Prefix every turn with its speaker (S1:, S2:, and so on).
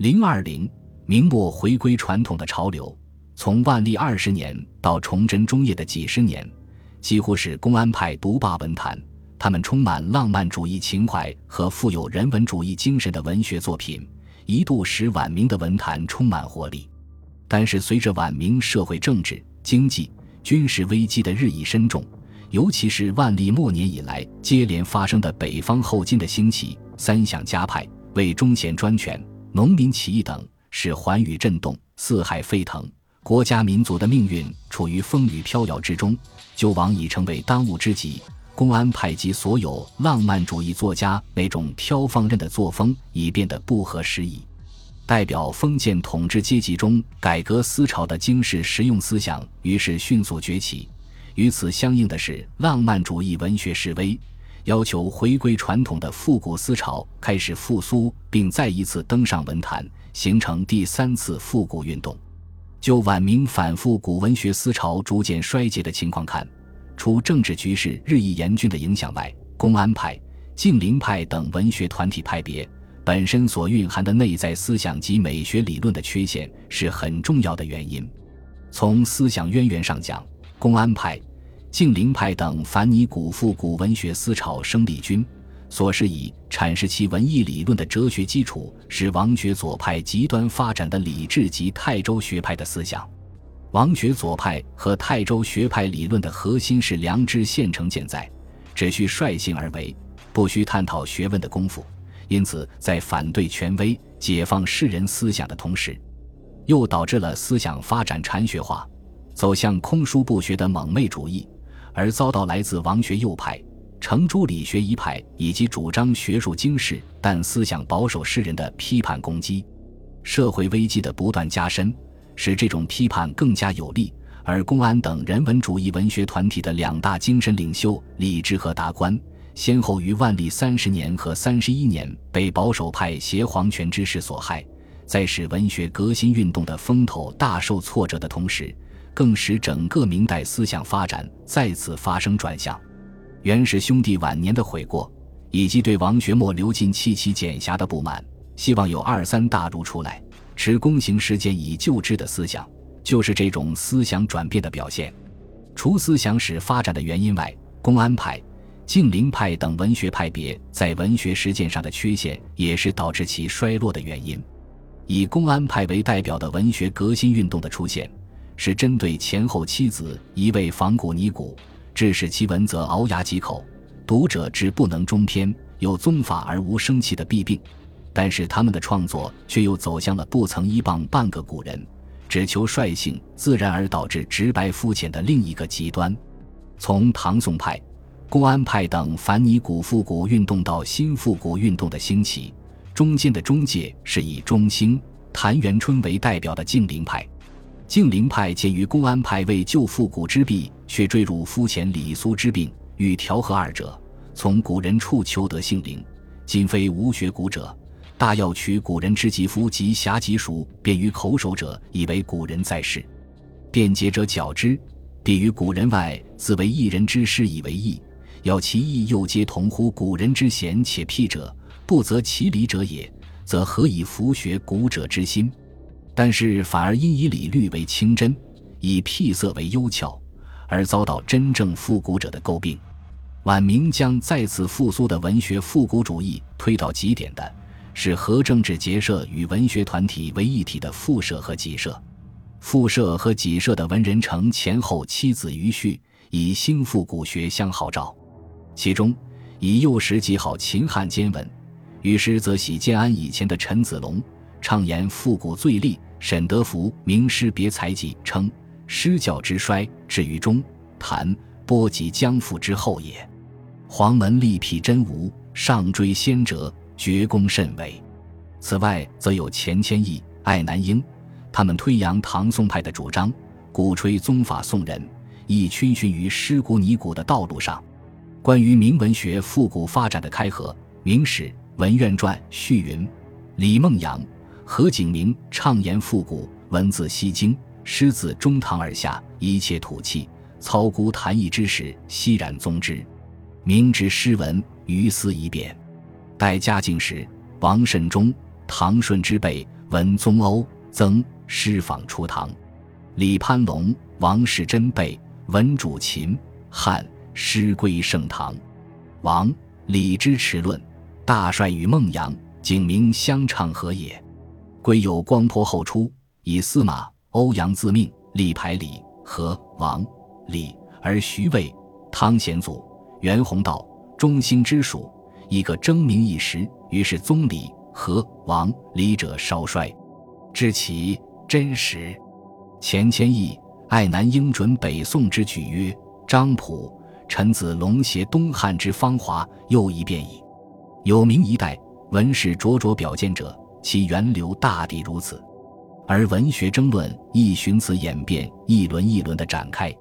S1: 零二零，明末回归传统的潮流，从万历二十年到崇祯中叶的几十年，几乎是公安派独霸文坛。他们充满浪漫主义情怀和富有人文主义精神的文学作品，一度使晚明的文坛充满活力。但是，随着晚明社会、政治、经济、军事危机的日益深重，尤其是万历末年以来接连发生的北方后金的兴起、三项加派、为忠贤专权。农民起义等使寰宇震动，四海沸腾，国家民族的命运处于风雨飘摇之中，救亡已成为当务之急。公安派及所有浪漫主义作家那种挑放任的作风已变得不合时宜。代表封建统治阶级中改革思潮的经世实用思想，于是迅速崛起。与此相应的是浪漫主义文学示威。要求回归传统的复古思潮开始复苏，并再一次登上文坛，形成第三次复古运动。就晚明反复古文学思潮逐渐衰竭的情况看，除政治局势日益严峻的影响外，公安派、静陵派等文学团体派别本身所蕴含的内在思想及美学理论的缺陷是很重要的原因。从思想渊源上讲，公安派。静陵派等反拟古复古文学思潮生力军，所是以阐释其文艺理论的哲学基础是王学左派极端发展的理智及泰州学派的思想。王学左派和泰州学派理论的核心是良知现成健在，只需率性而为，不需探讨学问的功夫。因此，在反对权威、解放世人思想的同时，又导致了思想发展禅学化，走向空疏不学的蒙昧主义。而遭到来自王学右派、程朱理学一派以及主张学术经世但思想保守诗人的批判攻击，社会危机的不断加深，使这种批判更加有力。而公安等人文主义文学团体的两大精神领袖李治和达观，先后于万历三十年和三十一年被保守派挟皇权之势所害，在使文学革新运动的风头大受挫折的同时。更使整个明代思想发展再次发生转向。元氏兄弟晚年的悔过，以及对王学墨流尽弃其简侠的不满，希望有二三大儒出来持公行实践以救治的思想，就是这种思想转变的表现。除思想史发展的原因外，公安派、静陵派等文学派别在文学实践上的缺陷，也是导致其衰落的原因。以公安派为代表的文学革新运动的出现。是针对前后妻子一味仿古拟古，致使其文则熬牙几口，读者之不能中篇，有宗法而无生气的弊病。但是他们的创作却又走向了不曾依傍半个古人，只求率性自然而导致直白肤浅的另一个极端。从唐宋派、公安派等反拟古复古运动到新复古运动的兴起，中间的中介是以中兴、谭元春为代表的静陵派。静陵派鉴于公安派为救复古之弊，却坠入肤浅礼俗之病，欲调和二者，从古人处求得性灵。今非无学古者，大要取古人之疾夫及侠疾属，便于口手者，以为古人在世；辩解者矫之，必于古人外，自为一人之师以为义。要其义又皆同乎古人之贤且辟者，不择其理者也，则何以服学古者之心？但是反而因以礼律为清真，以辟色为优俏，而遭到真正复古者的诟病。晚明将再次复苏的文学复古主义推到极点的，是和政治结社与文学团体为一体的复社和己社。复社和己社的文人成前后七子余绪，以新复古学相号召。其中以幼时极好秦汉兼文，于是则喜建安以前的陈子龙，畅言复古最利。沈德福《名师别才记》称：“诗教之衰，至于中谭波及江父之后也。黄门立辟真无，上追先哲，绝功甚伟。此外，则有钱谦益、艾南英，他们推扬唐宋派的主张，鼓吹宗法宋人，亦逡巡于诗古拟古的道路上。关于明文学复古发展的开合，《明史·文苑传》序云：李梦阳。”何景明畅言复古，文字西京，诗自中唐而下，一切土气，操孤谈逸之时，悉然宗之。明之诗文，于斯一变。待嘉靖时，王慎中、唐顺之辈文宗欧、曾师访初唐。李攀龙、王世贞辈，文主秦汉，诗归盛唐。王李之持论，大帅与孟阳，景明相唱和也。归有光颇后出，以司马欧阳自命，立排李和王李，而徐渭、汤显祖、袁宏道、中兴之属，一个争名一时。于是宗李和王李者稍衰，至其真实。钱谦益爱南应准北宋之举曰：“张溥臣子龙协东汉之芳华，又一变矣。”有名一代文士灼灼表见者，其源流大抵如此。而文学争论亦循此演变，一轮一轮的展开。